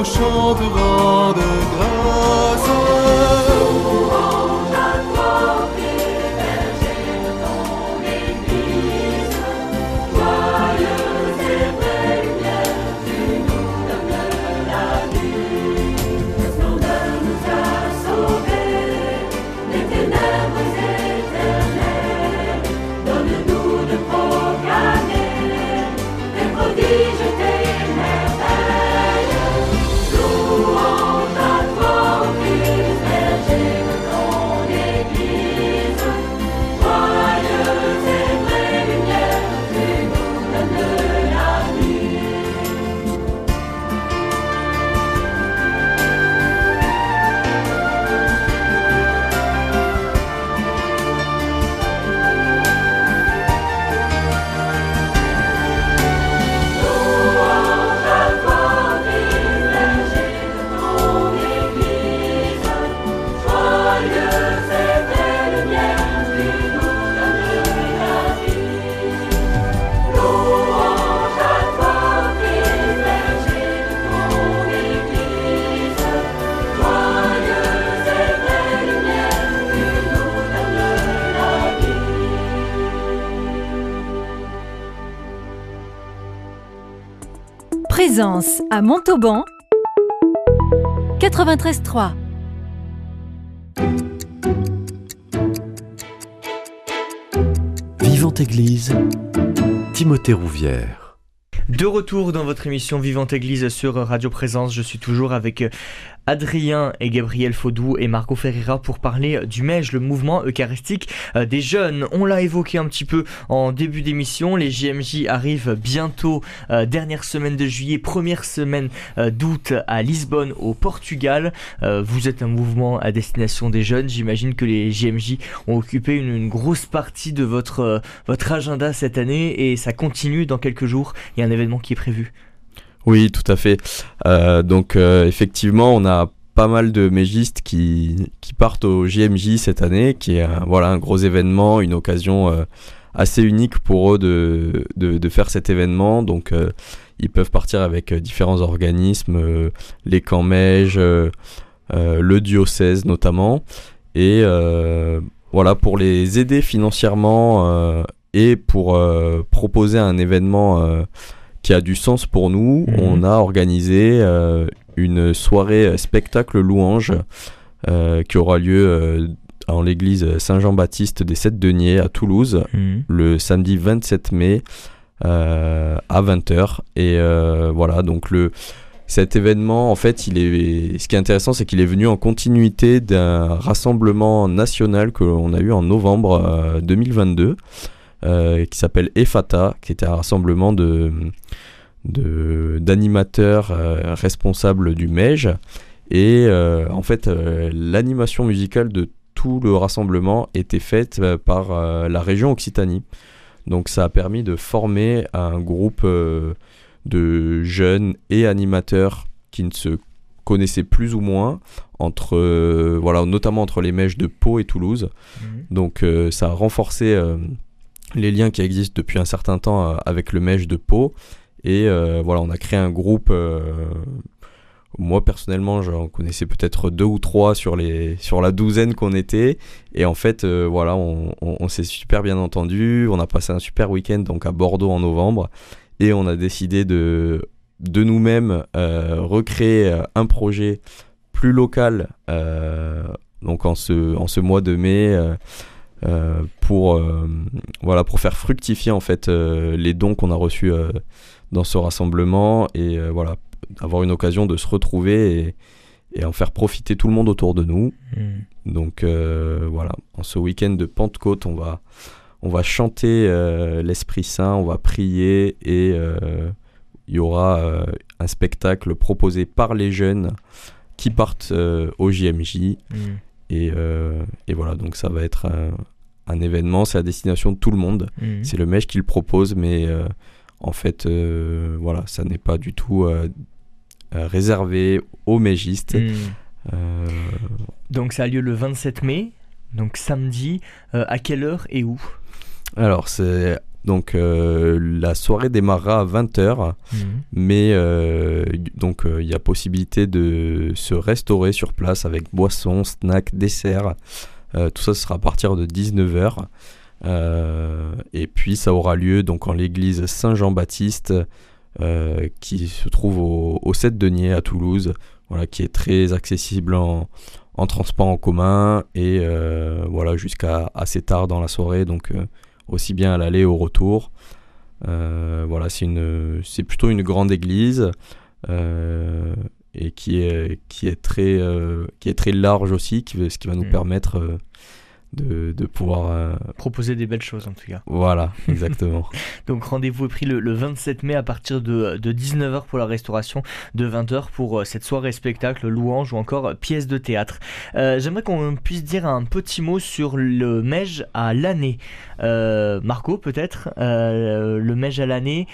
Que Présence à Montauban 93.3 Vivante Église, Timothée Rouvière. De retour dans votre émission Vivante Église sur Radio Présence, je suis toujours avec Adrien et Gabriel Faudou et Marco Ferreira pour parler du MEJ, le mouvement eucharistique euh, des jeunes. On l'a évoqué un petit peu en début d'émission, les JMJ arrivent bientôt, euh, dernière semaine de juillet, première semaine euh, d'août à Lisbonne au Portugal. vous êtes un mouvement à destination des jeunes, j'imagine que les JMJ ont occupé une, grosse partie de votre, votre agenda cette année et ça continue dans quelques jours, il y a qui est prévu. Oui, tout à fait. Euh, donc euh, effectivement, on a pas mal de mégistes qui, qui partent au JMJ cette année, qui est un, voilà, un gros événement, une occasion euh, assez unique pour eux de, de, de faire cet événement. Donc ils peuvent partir avec différents organismes, les camps Mèges, le diocèse notamment. Et voilà, pour les aider financièrement et pour proposer un événement qui a du sens pour nous. Mhm. On a organisé euh, une soirée spectacle louange euh, qui aura lieu euh, en l'église Saint-Jean-Baptiste des Sept Deniers à Toulouse mhm. le samedi 27 mai à 20h. Et voilà, donc le, cet événement, en fait, il est, ce qui est intéressant, c'est qu'il est venu en continuité d'un rassemblement national que l'on a eu en novembre 2022. Euh, qui s'appelle EFATA, qui était un rassemblement de d'animateurs euh, responsables du MEJ. Et euh, en fait, l'animation musicale de tout le rassemblement était faite par la région Occitanie. Donc ça a permis de former un groupe de jeunes et animateurs qui ne se connaissaient plus ou moins entre voilà notamment entre les mèches de Pau et Toulouse. Mmh. Donc ça a renforcé les liens qui existent depuis un certain temps euh, avec le Mèche de Pau. Et euh, voilà, on a créé un groupe. Euh, moi personnellement, j'en connaissais peut-être deux ou trois sur, la douzaine qu'on était. Et en fait, voilà, on, s'est super bien entendu. On a passé un super week-end donc à Bordeaux en novembre. Et on a décidé de, nous-mêmes recréer un projet plus local. donc en ce, en ce mois de mai pour, euh, voilà, pour faire fructifier en fait euh, les dons qu'on a reçus dans ce rassemblement et voilà, avoir une occasion de se retrouver et, et, en faire profiter tout le monde autour de nous. Hmm. Donc voilà, en ce week-end de Pentecôte, on va, on va chanter l'Esprit Saint, on va prier et il y aura un spectacle proposé par les jeunes qui partent au JMJ. Et, et, voilà, donc ça va être un, événement, c'est à destination de tout le monde. Mhm. C'est le mèche qui le propose, mais euh, en fait, euh, voilà, ça n'est pas du tout euh, réservé aux mégistes. Mhm. Donc ça a lieu le 27 mai, donc samedi. à quelle heure et où? Alors c'est donc la soirée démarrera à 20h, mhm. mais donc il y a possibilité de se restaurer sur place avec boissons, snacks, desserts. Euh, tout ça sera à partir de 19h. Euh, et puis ça aura lieu donc en l'église Saint-Jean-Baptiste euh, qui se trouve au, au 7 Denier à Toulouse, voilà, qui est très accessible en, transport en commun et voilà jusqu'à assez tard dans la soirée, donc aussi bien à l'aller au retour. voilà, c'est une, c'est plutôt une grande église et qui est, qui est, très, euh, qui est très large aussi, qui, ce qui va nous mm. permettre euh, de, de, pouvoir... Euh, Proposer des belles choses en tout cas. Voilà, [laughs] exactement. [laughs] Donc rendez-vous est pris le, le, 27 mai à partir de, de 19h pour la restauration, de 20h pour cette soirée spectacle, louange ou encore pièce de théâtre. J'aimerais qu'on puisse dire un petit mot sur le Mège à l'année. Marco peut-être, le Mège à l'année,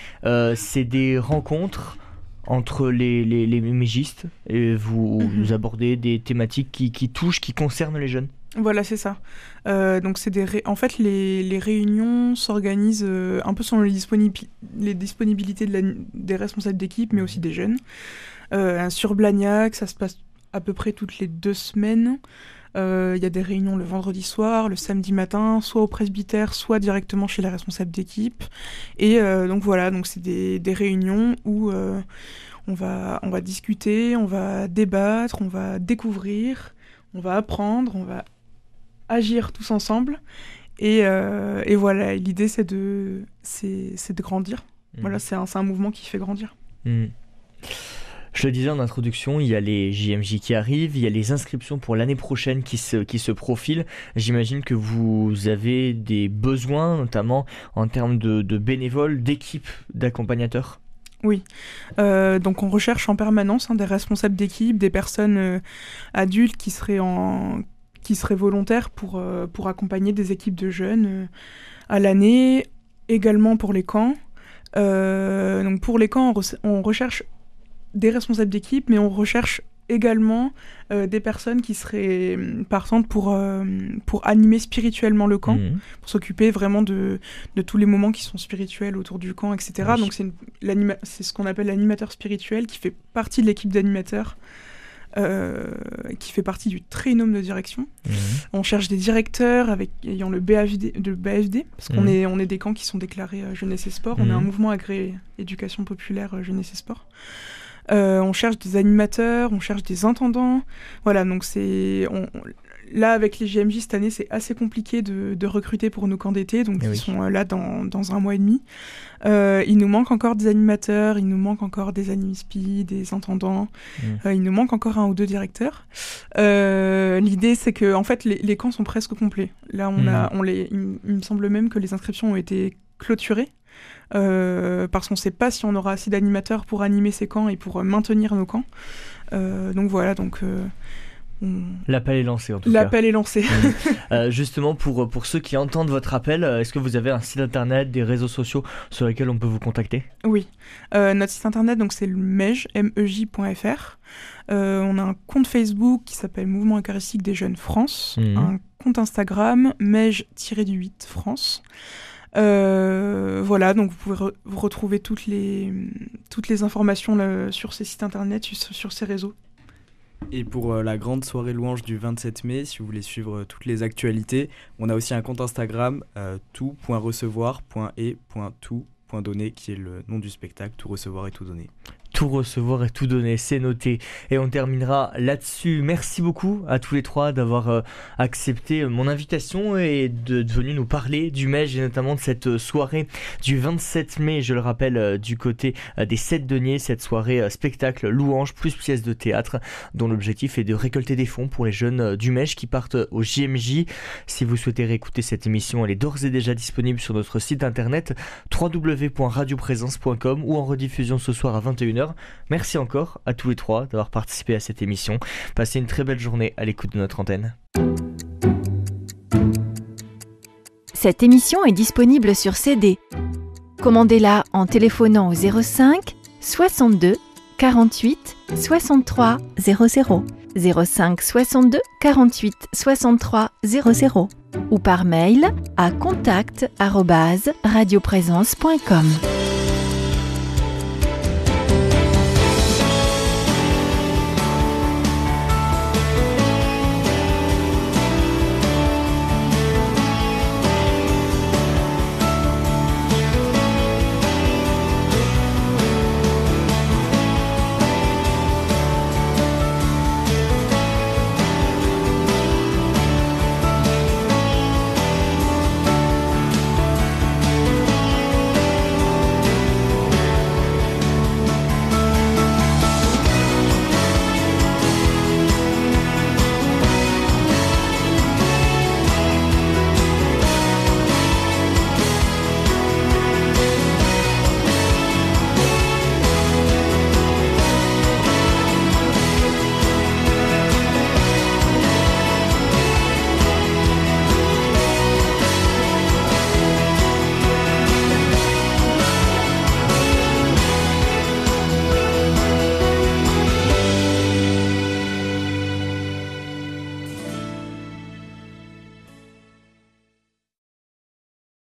c'est des rencontres entre les, les, les mégistes et vous, mhm. abordez des thématiques qui, qui, touchent, qui concernent les jeunes? Voilà, c'est ça. Euh, donc, c'est des en fait, les, les réunions s'organisent euh, un peu selon les, disponibilités des responsables d'équipe, mais aussi des jeunes. Euh, sur Blagnac, ça se passe à peu près toutes les deux semaines. Il y a des réunions le vendredi soir, le samedi matin, soit au presbytère, soit directement chez les responsables d'équipe. Et donc voilà, donc c'est des, des réunions où on, va, on va discuter, on va débattre, on va découvrir, on va apprendre, on va agir tous ensemble. Et, euh, et voilà, l'idée c'est de, c'est, c'est de grandir. Mhm. Voilà, c'est un, c'est un mouvement qui fait grandir. Hmm. Je le disais en introduction, il y a les JMJ qui arrivent, il y a les inscriptions pour l'année prochaine qui se, qui se profilent. J'imagine que vous avez des besoins, notamment en termes de, de bénévoles, d'équipes, d'accompagnateurs. Euh, donc on recherche en permanence hein, des responsables d'équipe, des personnes euh, adultes qui seraient, en, qui seraient volontaires pour, euh, pour accompagner des équipes de jeunes euh, à l'année, également pour les camps. Euh, donc pour les camps, on, re- on recherche des responsables d'équipe, mais on recherche également euh, des personnes qui seraient hum, partantes pour, euh, pour animer spirituellement le camp Mhm. pour s'occuper vraiment de, de tous les moments qui sont spirituels autour du camp, etc. Oui. Donc c'est ce qu'on appelle l'animateur spirituel qui fait partie de l'équipe d'animateurs, euh, qui fait partie du trinôme de direction. Mhm. On cherche des directeurs avec, ayant le BAFD, de BAFD parce qu'on Mhm. est, on est des camps qui sont déclarés euh, jeunesse et sport. On est Mhm. un mouvement agréé éducation populaire euh, jeunesse et sport. On cherche des animateurs, on cherche des entendants. Voilà, donc c'est. Là, avec les JMJ cette année, c'est assez compliqué de, de recruter pour nos camps d'été, donc Eh ils oui. sont euh, là dans, dans un mois et demi. Euh, il nous manque encore des animateurs, il nous manque encore des animispi, des entendants, Mhm. Euh, il nous manque encore un ou deux directeurs. Euh, L'idée, c'est que en fait, les, les camps sont presque complets. Là, on a, on les, il, me semble même que les inscriptions ont été clôturées. euh, parce qu'on ne sait pas si on aura assez d'animateurs pour animer ces camps et pour maintenir nos camps. Euh, donc voilà, donc euh, on- L'appel est lancé en tout cas. l'appel est lancé. [laughs] Euh, justement, pour, pour ceux qui entendent votre appel, euh, est-ce que vous avez un site internet, des réseaux sociaux sur lesquels on peut vous contacter? Oui. Euh, notre site internet, donc c'est le mej, mej.fr. Euh, on a un compte Facebook qui s'appelle Mouvement Eucharistique des Jeunes France. Mhm. Un compte Instagram, mej-8 France. Euh, voilà, donc vous pouvez re- retrouver toutes les, toutes les informations là, sur ces sites internet, sur, sur ces réseaux. Et pour euh, la grande soirée louange du 27 mai, si vous voulez suivre euh, toutes les actualités, on a aussi un compte Instagram, euh, qui est le nom du spectacle, tout recevoir et tout donner. Tout recevoir et tout donner, c'est noté. Et on terminera là-dessus. Merci beaucoup à tous les trois d'avoir euh, accepté euh, mon invitation et de, venir nous parler du MEJ et notamment de cette euh, soirée du 27 mai, je le rappelle, du côté des Sept Deniers, cette soirée spectacle louange plus pièce de théâtre dont l'objectif est de récolter des fonds pour les jeunes du MEJ qui partent au JMJ. Si vous souhaitez réécouter cette émission, elle est d'ores et déjà disponible sur notre site internet www.radioprésence.com ou en rediffusion ce soir à 21h. Merci encore à tous les trois d'avoir participé à cette émission. Passez une très belle journée à l'écoute de notre antenne. Cette émission est disponible sur CD. Commandez-la en téléphonant au 05 62 48 63 00. 05 62 48 63 00 ou par mail à contact@radioprésence.com.